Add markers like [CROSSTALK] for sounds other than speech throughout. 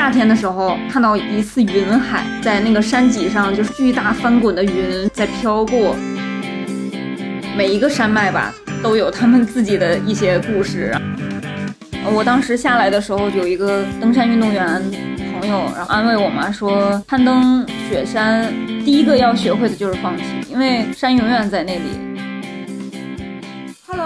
夏天的时候，看到一次云海，在那个山脊上，就是巨大翻滚的云在飘过。每一个山脉吧，都有他们自己的一些故事。我当时下来的时候，有一个登山运动员朋友，然后安慰我妈，说攀登雪山，第一个要学会的就是放弃，因为山永远在那里。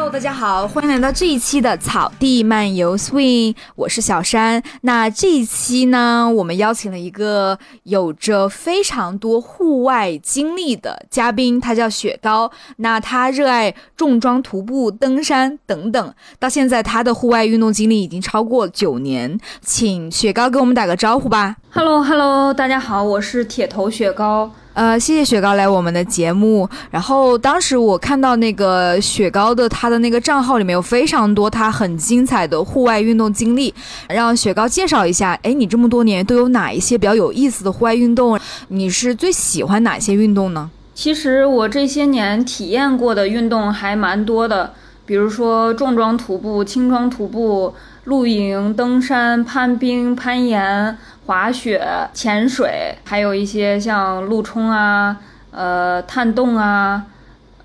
Hello，大家好，欢迎来到这一期的草地漫游 Swing，我是小山。那这一期呢，我们邀请了一个有着非常多户外经历的嘉宾，他叫雪糕。那他热爱重装徒步、登山等等，到现在他的户外运动经历已经超过九年。请雪糕给我们打个招呼吧。Hello，Hello，大家好，我是铁头雪糕。呃，谢谢雪糕来我们的节目。然后当时我看到那个雪糕的他的那个账号里面有非常多他很精彩的户外运动经历，让雪糕介绍一下。哎，你这么多年都有哪一些比较有意思的户外运动？你是最喜欢哪些运动呢？其实我这些年体验过的运动还蛮多的，比如说重装徒步、轻装徒步、露营、登山、攀冰、攀岩。滑雪、潜水，还有一些像陆冲啊、呃探洞啊、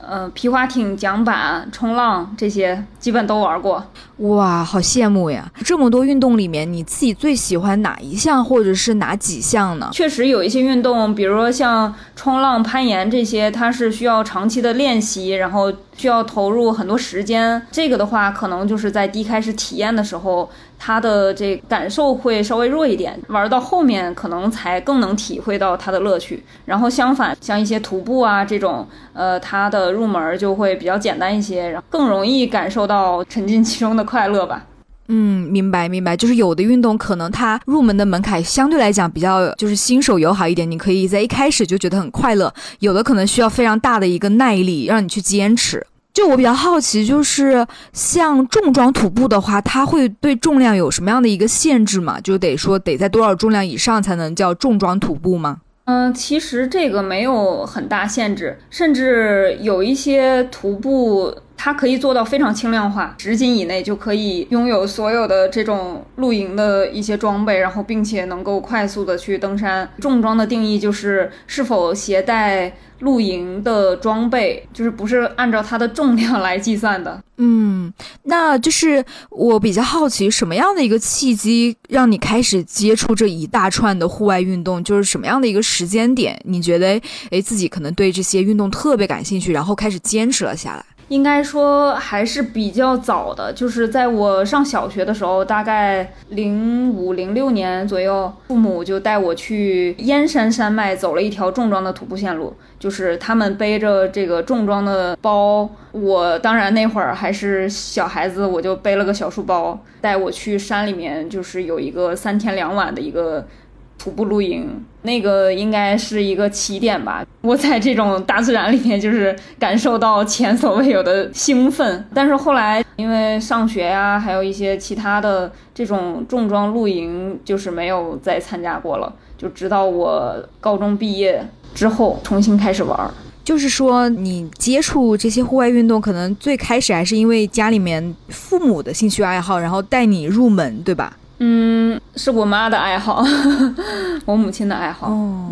呃皮划艇、桨板、冲浪这些，基本都玩过。哇，好羡慕呀！这么多运动里面，你自己最喜欢哪一项，或者是哪几项呢？确实有一些运动，比如说像冲浪、攀岩这些，它是需要长期的练习，然后需要投入很多时间。这个的话，可能就是在第一开始体验的时候。它的这感受会稍微弱一点，玩到后面可能才更能体会到它的乐趣。然后相反，像一些徒步啊这种，呃，它的入门就会比较简单一些，然后更容易感受到沉浸其中的快乐吧。嗯，明白明白，就是有的运动可能它入门的门槛相对来讲比较就是新手友好一点，你可以在一开始就觉得很快乐。有的可能需要非常大的一个耐力，让你去坚持。就我比较好奇，就是像重装徒步的话，它会对重量有什么样的一个限制吗？就得说得在多少重量以上才能叫重装徒步吗？嗯，其实这个没有很大限制，甚至有一些徒步它可以做到非常轻量化，十斤以内就可以拥有所有的这种露营的一些装备，然后并且能够快速的去登山。重装的定义就是是否携带。露营的装备就是不是按照它的重量来计算的。嗯，那就是我比较好奇，什么样的一个契机让你开始接触这一大串的户外运动？就是什么样的一个时间点，你觉得诶自己可能对这些运动特别感兴趣，然后开始坚持了下来？应该说还是比较早的，就是在我上小学的时候，大概零五零六年左右，父母就带我去燕山山脉走了一条重装的徒步线路。就是他们背着这个重装的包，我当然那会儿还是小孩子，我就背了个小书包，带我去山里面，就是有一个三天两晚的一个徒步露营，那个应该是一个起点吧。我在这种大自然里面，就是感受到前所未有的兴奋。但是后来因为上学呀，还有一些其他的这种重装露营，就是没有再参加过了。就直到我高中毕业。之后重新开始玩，就是说你接触这些户外运动，可能最开始还是因为家里面父母的兴趣爱好，然后带你入门，对吧？嗯，是我妈的爱好，[LAUGHS] 我母亲的爱好。哦。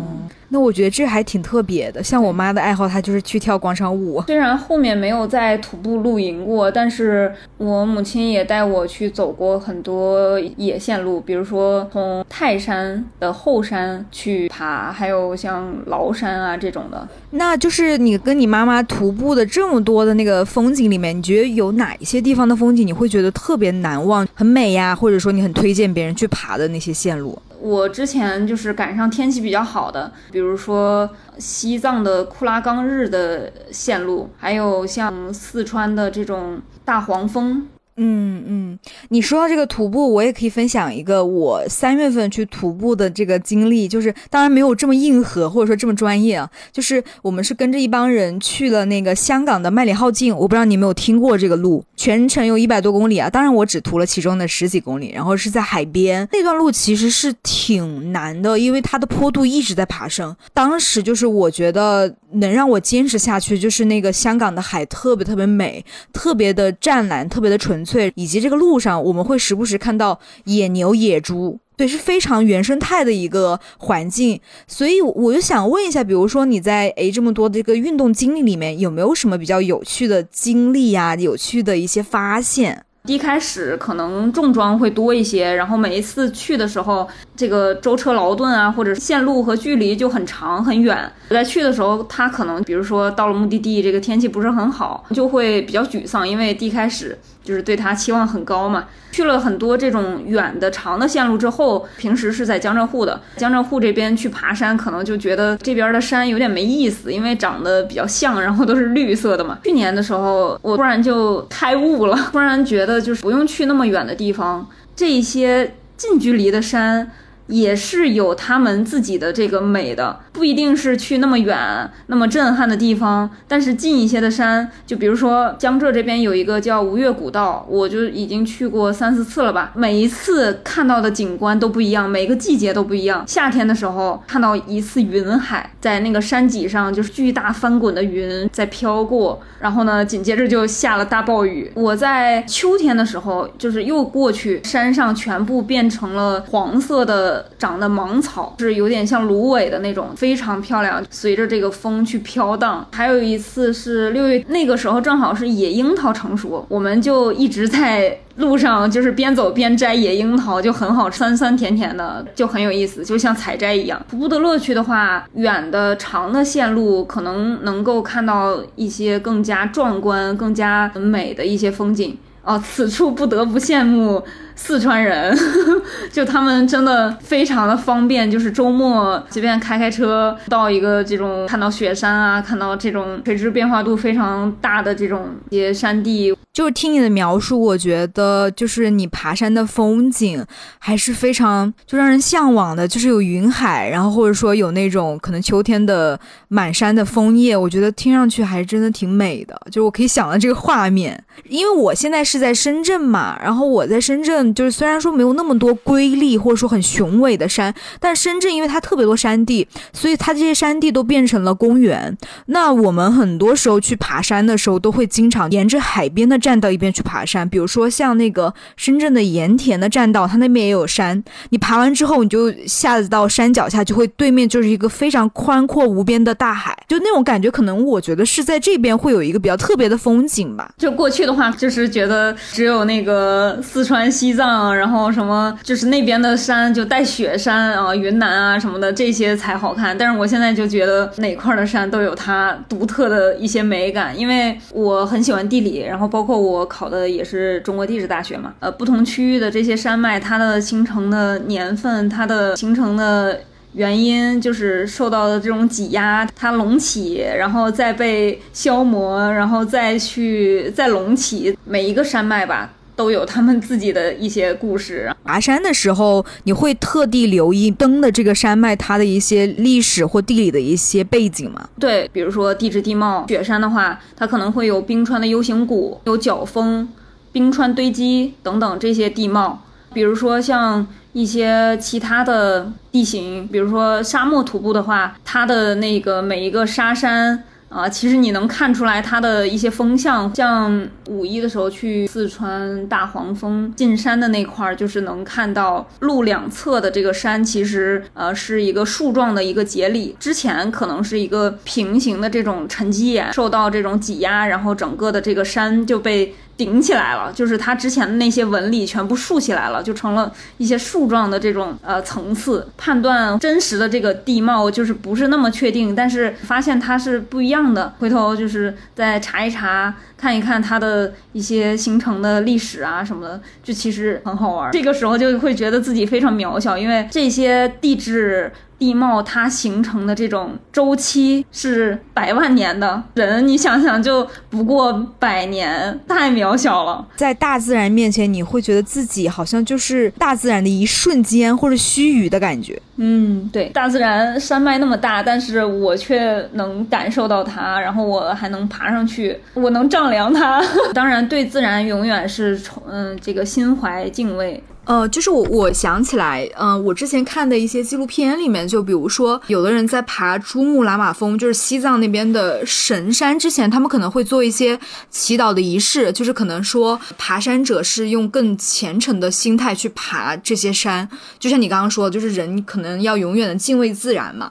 那我觉得这还挺特别的，像我妈的爱好，她就是去跳广场舞。虽然后面没有在徒步露营过，但是我母亲也带我去走过很多野线路，比如说从泰山的后山去爬，还有像崂山啊这种的。那就是你跟你妈妈徒步的这么多的那个风景里面，你觉得有哪一些地方的风景你会觉得特别难忘、很美呀？或者说你很推荐别人去爬的那些线路？我之前就是赶上天气比较好的，比如说西藏的库拉冈日的线路，还有像四川的这种大黄蜂。嗯嗯，你说到这个徒步，我也可以分享一个我三月份去徒步的这个经历，就是当然没有这么硬核或者说这么专业啊，就是我们是跟着一帮人去了那个香港的麦理浩径，我不知道你有没有听过这个路，全程有一百多公里啊，当然我只徒了其中的十几公里，然后是在海边，那段路其实是挺难的，因为它的坡度一直在爬升，当时就是我觉得能让我坚持下去，就是那个香港的海特别特别美，特别的湛蓝，特别的纯。粹，以及这个路上我们会时不时看到野牛、野猪，对，是非常原生态的一个环境。所以我就想问一下，比如说你在诶这么多的这个运动经历里面，有没有什么比较有趣的经历呀？有趣的一些发现？一开始可能重装会多一些，然后每一次去的时候，这个舟车劳顿啊，或者线路和距离就很长很远。我在去的时候，他可能比如说到了目的地，这个天气不是很好，就会比较沮丧，因为第一开始。就是对他期望很高嘛，去了很多这种远的长的线路之后，平时是在江浙沪的，江浙沪这边去爬山，可能就觉得这边的山有点没意思，因为长得比较像，然后都是绿色的嘛。去年的时候，我突然就开悟了，[LAUGHS] 突然觉得就是不用去那么远的地方，这一些近距离的山。也是有他们自己的这个美的，不一定是去那么远、那么震撼的地方，但是近一些的山，就比如说江浙这边有一个叫吴越古道，我就已经去过三四次了吧。每一次看到的景观都不一样，每个季节都不一样。夏天的时候看到一次云海，在那个山脊上就是巨大翻滚的云在飘过，然后呢，紧接着就下了大暴雨。我在秋天的时候就是又过去，山上全部变成了黄色的。长的芒草是有点像芦苇的那种，非常漂亮，随着这个风去飘荡。还有一次是六月，那个时候正好是野樱桃成熟，我们就一直在路上，就是边走边摘野樱桃，就很好，酸酸甜甜的，就很有意思，就像采摘一样。徒步的乐趣的话，远的长的线路可能能够看到一些更加壮观、更加美的一些风景。哦，此处不得不羡慕四川人，[LAUGHS] 就他们真的非常的方便，就是周末随便开开车到一个这种看到雪山啊，看到这种垂直变化度非常大的这种一些山地。就是听你的描述，我觉得就是你爬山的风景还是非常就让人向往的，就是有云海，然后或者说有那种可能秋天的满山的枫叶，我觉得听上去还真的挺美的。就是我可以想到这个画面，因为我现在是在深圳嘛，然后我在深圳就是虽然说没有那么多瑰丽或者说很雄伟的山，但深圳因为它特别多山地，所以它这些山地都变成了公园。那我们很多时候去爬山的时候，都会经常沿着海边的。站到一边去爬山，比如说像那个深圳的盐田的栈道，它那边也有山。你爬完之后，你就下到山脚下，就会对面就是一个非常宽阔无边的大海，就那种感觉，可能我觉得是在这边会有一个比较特别的风景吧。就过去的话，就是觉得只有那个四川、西藏，然后什么就是那边的山就带雪山啊，云南啊什么的这些才好看。但是我现在就觉得哪块的山都有它独特的一些美感，因为我很喜欢地理，然后包括。我考的也是中国地质大学嘛，呃，不同区域的这些山脉，它的形成的年份，它的形成的原因，就是受到的这种挤压，它隆起，然后再被消磨，然后再去再隆起，每一个山脉吧，都有他们自己的一些故事。爬山的时候，你会特地留意登的这个山脉它的一些历史或地理的一些背景吗？对，比如说地质地貌，雪山的话，它可能会有冰川的 U 型谷，有角峰、冰川堆积等等这些地貌。比如说像一些其他的地形，比如说沙漠徒步的话，它的那个每一个沙山。啊，其实你能看出来它的一些风向，像五一的时候去四川大黄蜂进山的那块儿，就是能看到路两侧的这个山，其实呃是一个树状的一个节理，之前可能是一个平行的这种沉积岩受到这种挤压，然后整个的这个山就被。顶起来了，就是它之前的那些纹理全部竖起来了，就成了一些树状的这种呃层次。判断真实的这个地貌就是不是那么确定，但是发现它是不一样的。回头就是再查一查，看一看它的一些形成的历史啊什么的，就其实很好玩。这个时候就会觉得自己非常渺小，因为这些地质。地貌它形成的这种周期是百万年的人，你想想就不过百年，太渺小了。在大自然面前，你会觉得自己好像就是大自然的一瞬间或者须臾的感觉。嗯，对，大自然山脉那么大，但是我却能感受到它，然后我还能爬上去，我能丈量它。[LAUGHS] 当然，对自然永远是从嗯这个心怀敬畏。呃，就是我我想起来，嗯，我之前看的一些纪录片里面，就比如说，有的人在爬珠穆朗玛峰，就是西藏那边的神山之前，他们可能会做一些祈祷的仪式，就是可能说爬山者是用更虔诚的心态去爬这些山，就像你刚刚说，就是人可能要永远的敬畏自然嘛。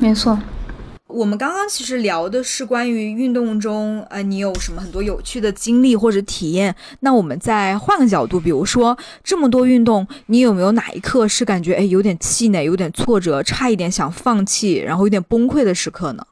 没错。我们刚刚其实聊的是关于运动中，呃，你有什么很多有趣的经历或者体验？那我们再换个角度，比如说这么多运动，你有没有哪一刻是感觉哎有点气馁、有点挫折、差一点想放弃，然后有点崩溃的时刻呢？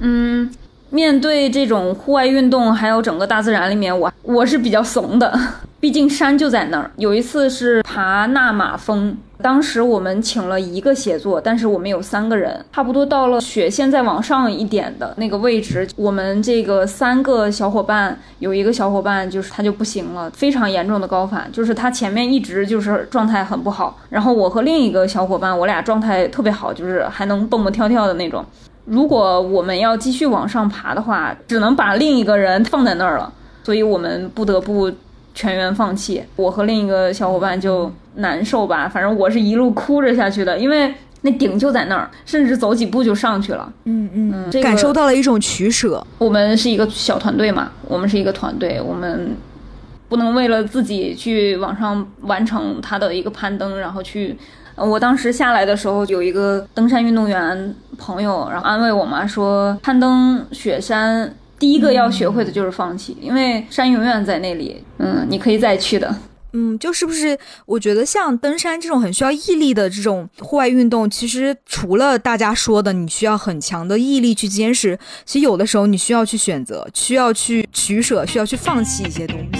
嗯，面对这种户外运动，还有整个大自然里面，我我是比较怂的，[LAUGHS] 毕竟山就在那儿。有一次是爬纳马峰。当时我们请了一个协作，但是我们有三个人，差不多到了雪线再往上一点的那个位置，我们这个三个小伙伴有一个小伙伴就是他就不行了，非常严重的高反，就是他前面一直就是状态很不好，然后我和另一个小伙伴我俩状态特别好，就是还能蹦蹦跳跳的那种。如果我们要继续往上爬的话，只能把另一个人放在那儿了，所以我们不得不。全员放弃，我和另一个小伙伴就难受吧。反正我是一路哭着下去的，因为那顶就在那儿，甚至走几步就上去了。嗯嗯，这感受到了一种取舍。我们是一个小团队嘛，我们是一个团队，我们不能为了自己去往上完成他的一个攀登，然后去。我当时下来的时候，有一个登山运动员朋友，然后安慰我嘛，说攀登雪山。第一个要学会的就是放弃，因为山永远在那里。嗯，你可以再去的。嗯，就是不是？我觉得像登山这种很需要毅力的这种户外运动，其实除了大家说的你需要很强的毅力去坚持，其实有的时候你需要去选择，需要去取舍，需要去放弃一些东西。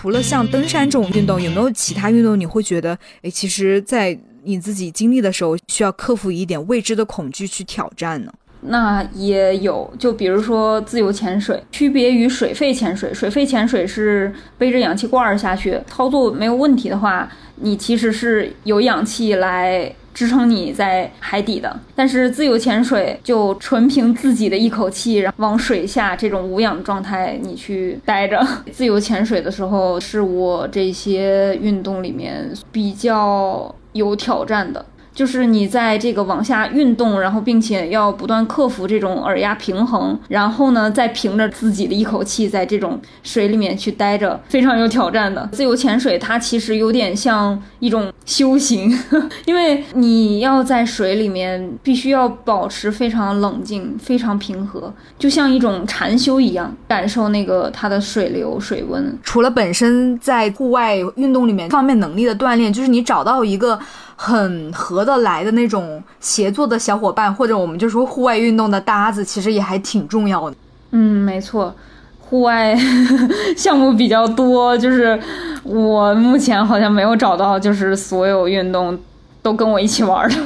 除了像登山这种运动，有没有其他运动你会觉得，哎，其实，在你自己经历的时候，需要克服一点未知的恐惧去挑战呢？那也有，就比如说自由潜水，区别于水肺潜水，水肺潜水是背着氧气罐下去，操作没有问题的话，你其实是有氧气来。支撑你在海底的，但是自由潜水就纯凭自己的一口气，然后往水下这种无氧状态你去待着。[LAUGHS] 自由潜水的时候是我这些运动里面比较有挑战的。就是你在这个往下运动，然后并且要不断克服这种耳压平衡，然后呢，再凭着自己的一口气在这种水里面去待着，非常有挑战的。自由潜水它其实有点像一种修行，[LAUGHS] 因为你要在水里面必须要保持非常冷静、非常平和，就像一种禅修一样，感受那个它的水流、水温。除了本身在户外运动里面方面能力的锻炼，就是你找到一个。很合得来的那种协作的小伙伴，或者我们就说户外运动的搭子，其实也还挺重要的。嗯，没错，户外 [LAUGHS] 项目比较多，就是我目前好像没有找到，就是所有运动都跟我一起玩的。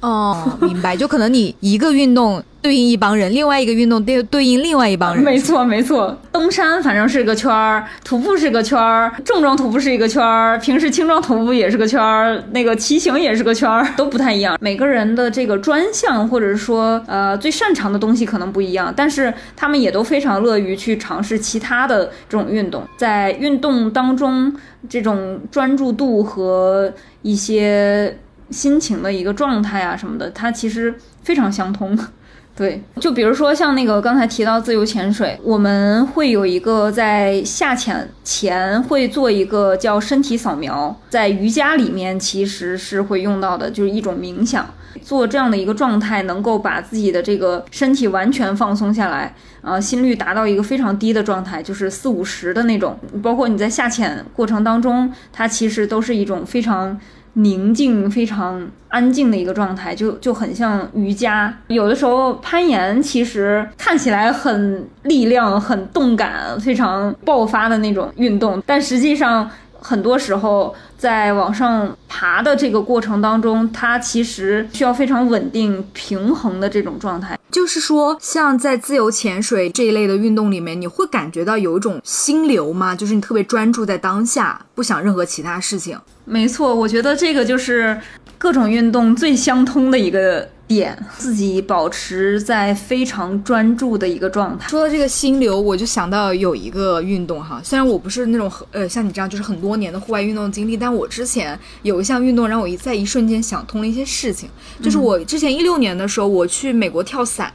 哦，明白，就可能你一个运动。对应一帮人，另外一个运动对对应另外一帮人。没错没错，登山反正是个圈儿，徒步是个圈儿，重装徒步是一个圈儿，平时轻装徒步也是个圈儿，那个骑行也是个圈儿，都不太一样。每个人的这个专项或者是说呃最擅长的东西可能不一样，但是他们也都非常乐于去尝试其他的这种运动。在运动当中，这种专注度和一些心情的一个状态啊什么的，它其实非常相通。[LAUGHS] 对，就比如说像那个刚才提到自由潜水，我们会有一个在下潜前会做一个叫身体扫描，在瑜伽里面其实是会用到的，就是一种冥想，做这样的一个状态，能够把自己的这个身体完全放松下来，啊，心率达到一个非常低的状态，就是四五十的那种，包括你在下潜过程当中，它其实都是一种非常。宁静、非常安静的一个状态，就就很像瑜伽。有的时候攀岩其实看起来很力量、很动感、非常爆发的那种运动，但实际上很多时候在往上爬的这个过程当中，它其实需要非常稳定、平衡的这种状态。就是说，像在自由潜水这一类的运动里面，你会感觉到有一种心流吗？就是你特别专注在当下，不想任何其他事情。没错，我觉得这个就是各种运动最相通的一个点，自己保持在非常专注的一个状态。说到这个心流，我就想到有一个运动哈，虽然我不是那种呃像你这样就是很多年的户外运动经历，但我之前有一项运动让我一在一瞬间想通了一些事情，就是我之前一六年的时候我去美国跳伞，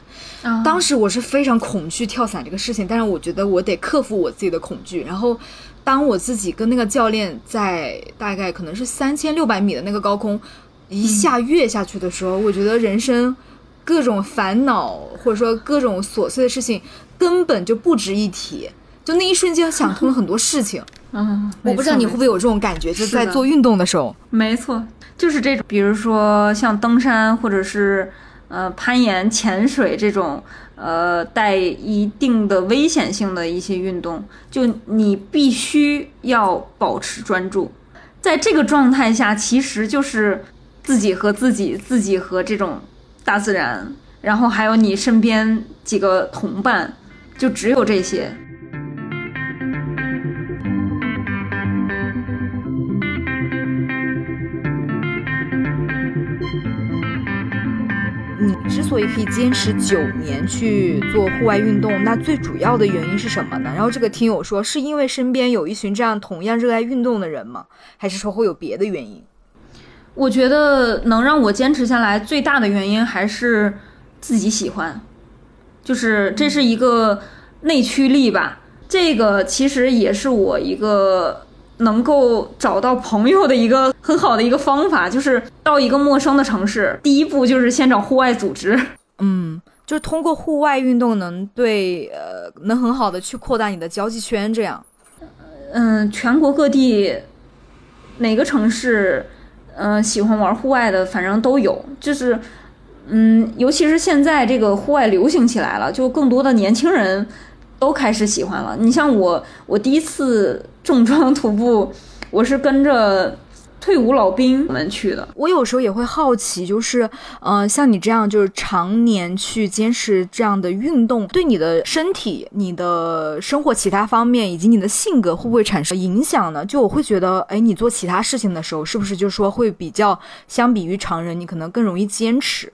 当时我是非常恐惧跳伞这个事情，但是我觉得我得克服我自己的恐惧，然后。当我自己跟那个教练在大概可能是三千六百米的那个高空一下跃下去的时候，我觉得人生各种烦恼或者说各种琐碎的事情根本就不值一提，就那一瞬间想通了很多事情。[LAUGHS] 嗯，我不知道你会不会有这种感觉，就是在做运动的时候。没错，就是这种，比如说像登山或者是呃攀岩、潜水这种。呃，带一定的危险性的一些运动，就你必须要保持专注，在这个状态下，其实就是自己和自己，自己和这种大自然，然后还有你身边几个同伴，就只有这些。你之所以可以坚持九年去做户外运动，那最主要的原因是什么呢？然后这个听友说，是因为身边有一群这样同样热爱运动的人吗？还是说会有别的原因？我觉得能让我坚持下来最大的原因还是自己喜欢，就是这是一个内驱力吧。这个其实也是我一个。能够找到朋友的一个很好的一个方法，就是到一个陌生的城市，第一步就是先找户外组织。嗯，就是通过户外运动能对呃能很好的去扩大你的交际圈，这样。嗯，全国各地哪个城市嗯喜欢玩户外的，反正都有。就是嗯，尤其是现在这个户外流行起来了，就更多的年轻人。都开始喜欢了。你像我，我第一次重装徒步，我是跟着退伍老兵们去的。我有时候也会好奇，就是，呃，像你这样就是常年去坚持这样的运动，对你的身体、你的生活其他方面以及你的性格会不会产生影响呢？就我会觉得，哎，你做其他事情的时候，是不是就是说会比较相比于常人，你可能更容易坚持？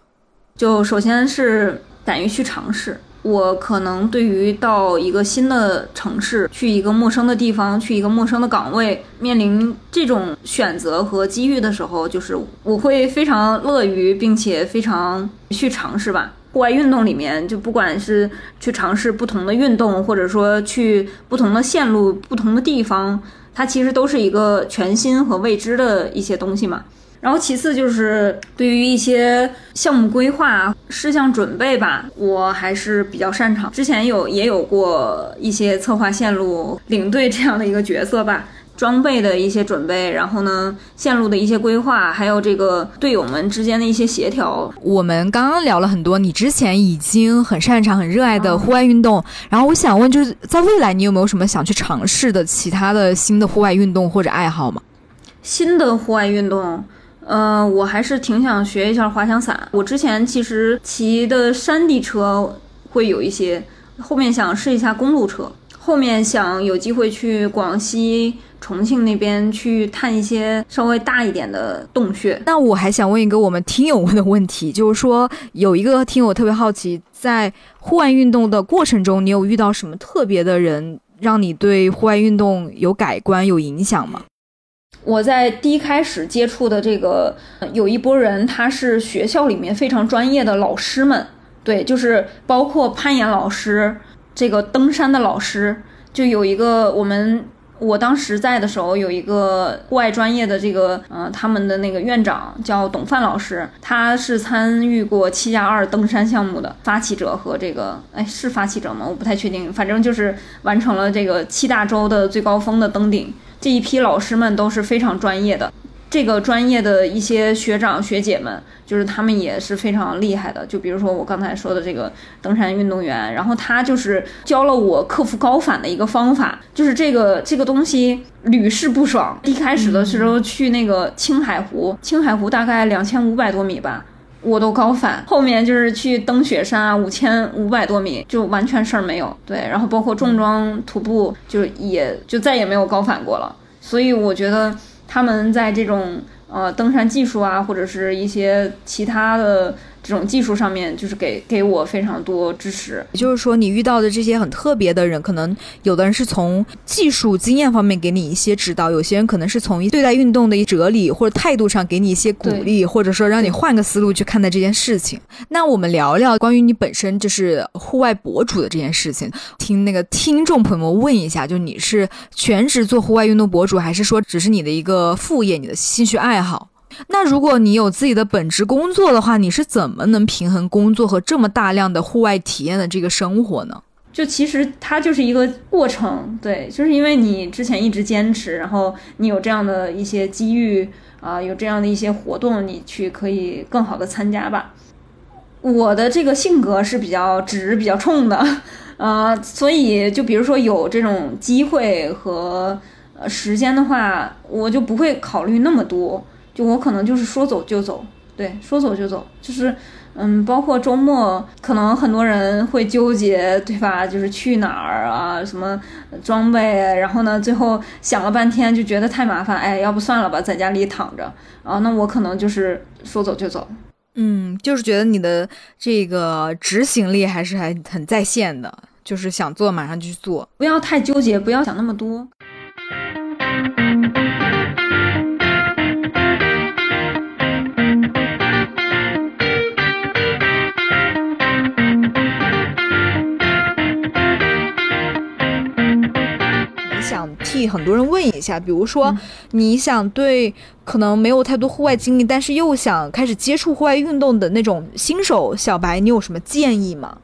就首先是敢于去尝试。我可能对于到一个新的城市，去一个陌生的地方，去一个陌生的岗位，面临这种选择和机遇的时候，就是我会非常乐于，并且非常去尝试吧。户外运动里面，就不管是去尝试不同的运动，或者说去不同的线路、不同的地方，它其实都是一个全新和未知的一些东西嘛。然后其次就是对于一些项目规划、事项准备吧，我还是比较擅长。之前有也有过一些策划线路、领队这样的一个角色吧。[LAUGHS] 装备的一些准备，然后呢，线路的一些规划，还有这个队友们之间的一些协调。我们刚刚聊了很多，你之前已经很擅长、很热爱的户外运动。然后我想问，就是在未来，你有没有什么想去尝试的其他的新的户外运动或者爱好吗？新的户外运动。嗯，我还是挺想学一下滑翔伞。我之前其实骑的山地车会有一些，后面想试一下公路车，后面想有机会去广西、重庆那边去探一些稍微大一点的洞穴。那我还想问一个我们听友问的问题，就是说有一个听友特别好奇，在户外运动的过程中，你有遇到什么特别的人，让你对户外运动有改观、有影响吗？我在第一开始接触的这个有一波人，他是学校里面非常专业的老师们，对，就是包括攀岩老师，这个登山的老师，就有一个我们。我当时在的时候，有一个户外专业的这个，呃，他们的那个院长叫董范老师，他是参与过七加二登山项目的发起者和这个，哎，是发起者吗？我不太确定，反正就是完成了这个七大洲的最高峰的登顶。这一批老师们都是非常专业的。这个专业的一些学长学姐们，就是他们也是非常厉害的。就比如说我刚才说的这个登山运动员，然后他就是教了我克服高反的一个方法，就是这个这个东西屡试不爽。一开始的时候去那个青海湖，[LAUGHS] 青海湖大概两千五百多米吧，我都高反。后面就是去登雪山啊，五千五百多米就完全事儿没有。对，然后包括重装徒步，就也就再也没有高反过了。所以我觉得。他们在这种呃登山技术啊，或者是一些其他的。这种技术上面就是给给我非常多支持，也就是说你遇到的这些很特别的人，可能有的人是从技术经验方面给你一些指导，有些人可能是从对待运动的一哲理或者态度上给你一些鼓励，或者说让你换个思路去看待这件事情。那我们聊聊关于你本身就是户外博主的这件事情，听那个听众朋友们问一下，就你是全职做户外运动博主，还是说只是你的一个副业，你的兴趣爱好？那如果你有自己的本职工作的话，你是怎么能平衡工作和这么大量的户外体验的这个生活呢？就其实它就是一个过程，对，就是因为你之前一直坚持，然后你有这样的一些机遇啊，有这样的一些活动，你去可以更好的参加吧。我的这个性格是比较直、比较冲的，呃，[LAUGHS] 所以就比如说有这种机会和呃时间的话，我就不会考虑那么多。就我可能就是说走就走，对，说走就走，就是，嗯，包括周末，可能很多人会纠结，对吧？就是去哪儿啊，什么装备，然后呢，最后想了半天就觉得太麻烦，哎，要不算了吧，在家里躺着啊。那我可能就是说走就走，嗯，就是觉得你的这个执行力还是还很在线的，就是想做马上就去做，不要太纠结，不要想那么多。替很多人问一下，比如说你想对可能没有太多户外经历，但是又想开始接触户外运动的那种新手小白，你有什么建议吗？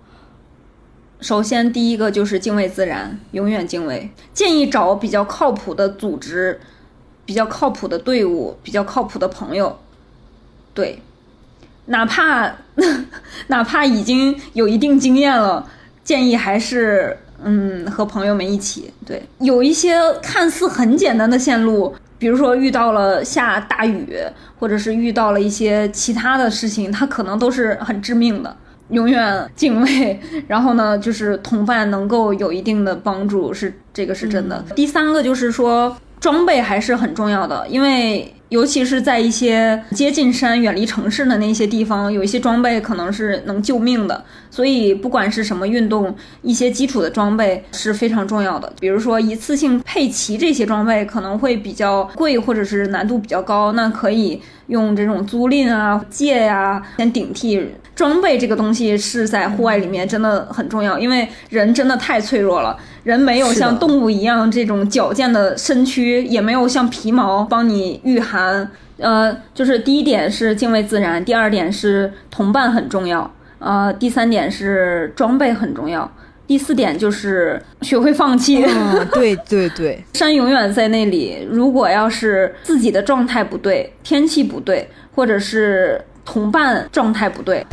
首先，第一个就是敬畏自然，永远敬畏。建议找比较靠谱的组织，比较靠谱的队伍，比较靠谱的朋友。对，哪怕 [LAUGHS] 哪怕已经有一定经验了，建议还是。嗯，和朋友们一起，对，有一些看似很简单的线路，比如说遇到了下大雨，或者是遇到了一些其他的事情，它可能都是很致命的。永远敬畏，然后呢，就是同伴能够有一定的帮助，是这个是真的。第三个就是说，装备还是很重要的，因为。尤其是在一些接近山、远离城市的那些地方，有一些装备可能是能救命的。所以，不管是什么运动，一些基础的装备是非常重要的。比如说，一次性配齐这些装备可能会比较贵，或者是难度比较高，那可以用这种租赁啊、借呀先顶替。装备这个东西是在户外里面真的很重要，因为人真的太脆弱了。人没有像动物一样这种矫健的身躯，也没有像皮毛帮你御寒。呃，就是第一点是敬畏自然，第二点是同伴很重要，呃，第三点是装备很重要，第四点就是学会放弃。对对对，[LAUGHS] 山永远在那里。如果要是自己的状态不对，天气不对，或者是同伴状态不对。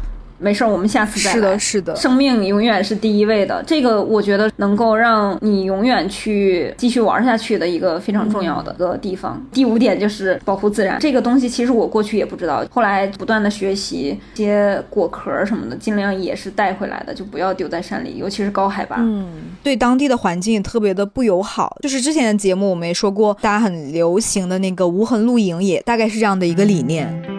没事儿，我们下次再来。是的，是的，生命永远是第一位的。这个我觉得能够让你永远去继续玩下去的一个非常重要的一个地方。第五点就是保护自然，这个东西其实我过去也不知道，后来不断的学习一些果壳什么的，尽量也是带回来的，就不要丢在山里，尤其是高海拔。嗯，对当地的环境也特别的不友好。就是之前的节目我们也说过，大家很流行的那个无痕露营，也大概是这样的一个理念。这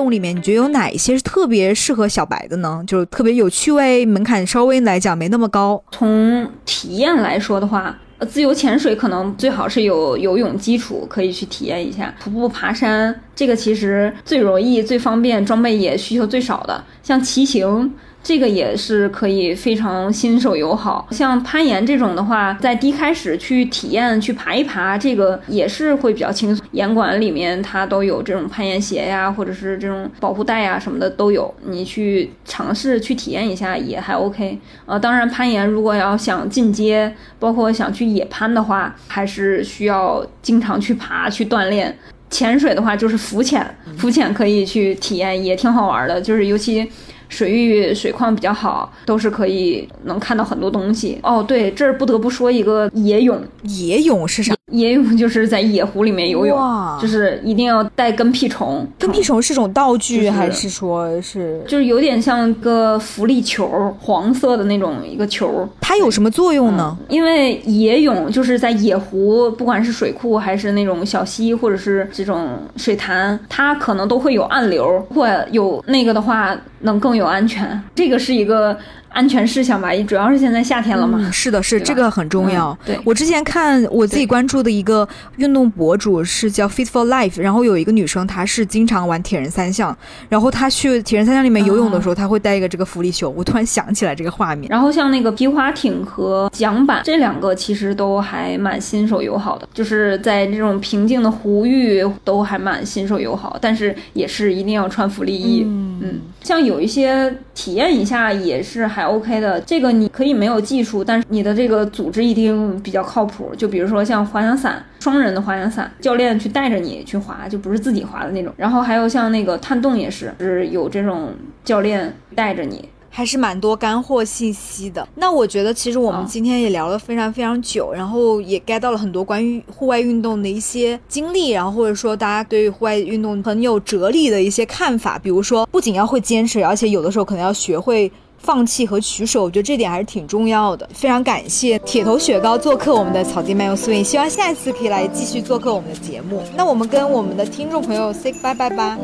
动里面，你觉得有哪一些是特别适合小白的呢？就是特别有趣味，门槛稍微来讲没那么高。从体验来说的话，自由潜水可能最好是有游泳基础，可以去体验一下。徒步爬山，这个其实最容易、最方便，装备也需求最少的。像骑行。这个也是可以非常新手友好，像攀岩这种的话，在低开始去体验去爬一爬，这个也是会比较轻松。岩馆里面它都有这种攀岩鞋呀，或者是这种保护带呀什么的都有，你去尝试去体验一下也还 OK。呃，当然攀岩如果要想进阶，包括想去野攀的话，还是需要经常去爬去锻炼。潜水的话就是浮潜，浮潜可以去体验也挺好玩的，就是尤其。水域水况比较好，都是可以能看到很多东西。哦，对，这儿不得不说一个野泳。野泳是啥？野泳就是在野湖里面游泳，就是一定要带跟屁虫。跟屁虫是种道具，还是说是？就是有点像个浮力球，黄色的那种一个球。它有什么作用呢？因为野泳就是在野湖，不管是水库还是那种小溪，或者是这种水潭，它可能都会有暗流，或有那个的话，能更有安全。这个是一个。安全事项吧，主要是现在夏天了嘛。是的，是这个很重要。对我之前看我自己关注的一个运动博主是叫 Fit for Life，然后有一个女生，她是经常玩铁人三项，然后她去铁人三项里面游泳的时候，她会带一个这个浮力球。我突然想起来这个画面。然后像那个皮划艇和桨板这两个其实都还蛮新手友好的，就是在这种平静的湖域都还蛮新手友好，但是也是一定要穿浮力衣。嗯，像有一些体验一下也是还 OK 的，这个你可以没有技术，但是你的这个组织一定比较靠谱。就比如说像滑翔伞，双人的滑翔伞，教练去带着你去滑，就不是自己滑的那种。然后还有像那个探洞也是，是有这种教练带着你。还是蛮多干货信息的。那我觉得，其实我们今天也聊了非常非常久，然后也 get 到了很多关于户外运动的一些经历，然后或者说大家对于户外运动很有哲理的一些看法。比如说，不仅要会坚持，而且有的时候可能要学会。放弃和取舍，我觉得这点还是挺重要的。非常感谢铁头雪糕做客我们的草地漫游 swing，希望下一次可以来继续做客我们的节目。那我们跟我们的听众朋友 say 拜拜吧，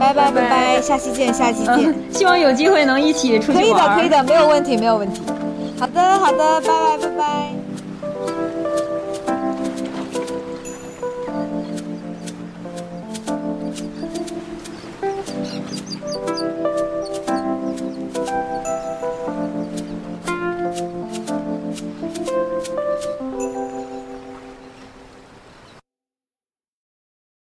拜拜拜拜，下期见，下期见。希望有机会能一起出去可以的，可以的，没有问题，没有问题。好的，好的，拜拜拜拜。